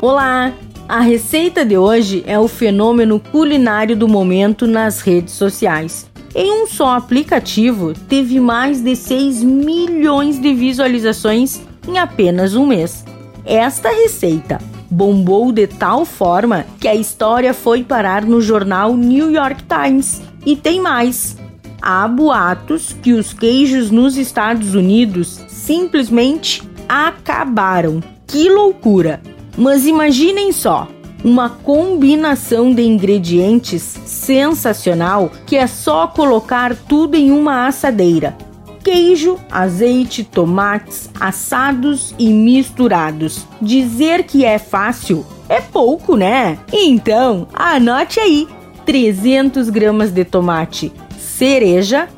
Olá! A receita de hoje é o fenômeno culinário do momento nas redes sociais. Em um só aplicativo, teve mais de 6 milhões de visualizações em apenas um mês. Esta receita bombou de tal forma que a história foi parar no jornal New York Times. E tem mais: há boatos que os queijos nos Estados Unidos simplesmente acabaram. Que loucura! Mas imaginem só, uma combinação de ingredientes sensacional que é só colocar tudo em uma assadeira. Queijo, azeite, tomates assados e misturados. Dizer que é fácil é pouco, né? Então, anote aí: 300 gramas de tomate cereja,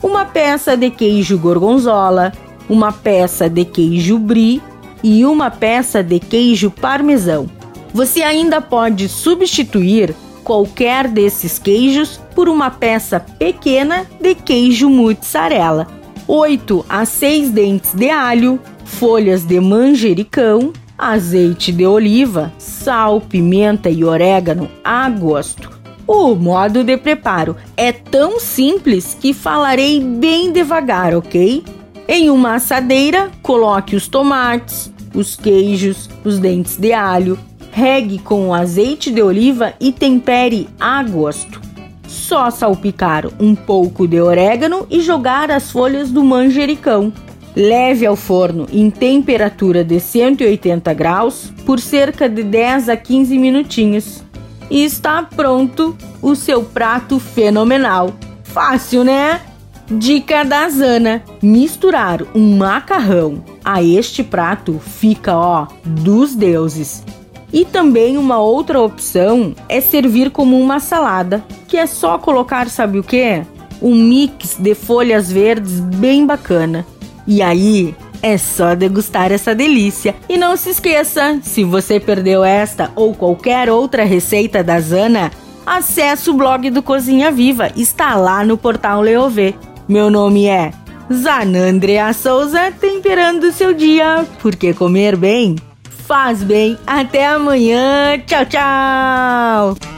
uma peça de queijo gorgonzola, uma peça de queijo brie e uma peça de queijo parmesão. Você ainda pode substituir qualquer desses queijos por uma peça pequena de queijo mussarela. 8 a 6 dentes de alho, folhas de manjericão, azeite de oliva, sal, pimenta e orégano a gosto. O modo de preparo é tão simples que falarei bem devagar, ok? Em uma assadeira, coloque os tomates, os queijos, os dentes de alho, regue com azeite de oliva e tempere a gosto. Só salpicar um pouco de orégano e jogar as folhas do manjericão. Leve ao forno em temperatura de 180 graus por cerca de 10 a 15 minutinhos. E está pronto o seu prato fenomenal. Fácil, né? Dica da Zana: misturar um macarrão a este prato fica ó dos deuses. E também uma outra opção é servir como uma salada, que é só colocar, sabe o que? Um mix de folhas verdes bem bacana. E aí é só degustar essa delícia. E não se esqueça, se você perdeu esta ou qualquer outra receita da Zana, acesse o blog do Cozinha Viva, está lá no portal Leovê. Meu nome é Zanandrea Souza, temperando seu dia, porque comer bem faz bem. Até amanhã. Tchau, tchau.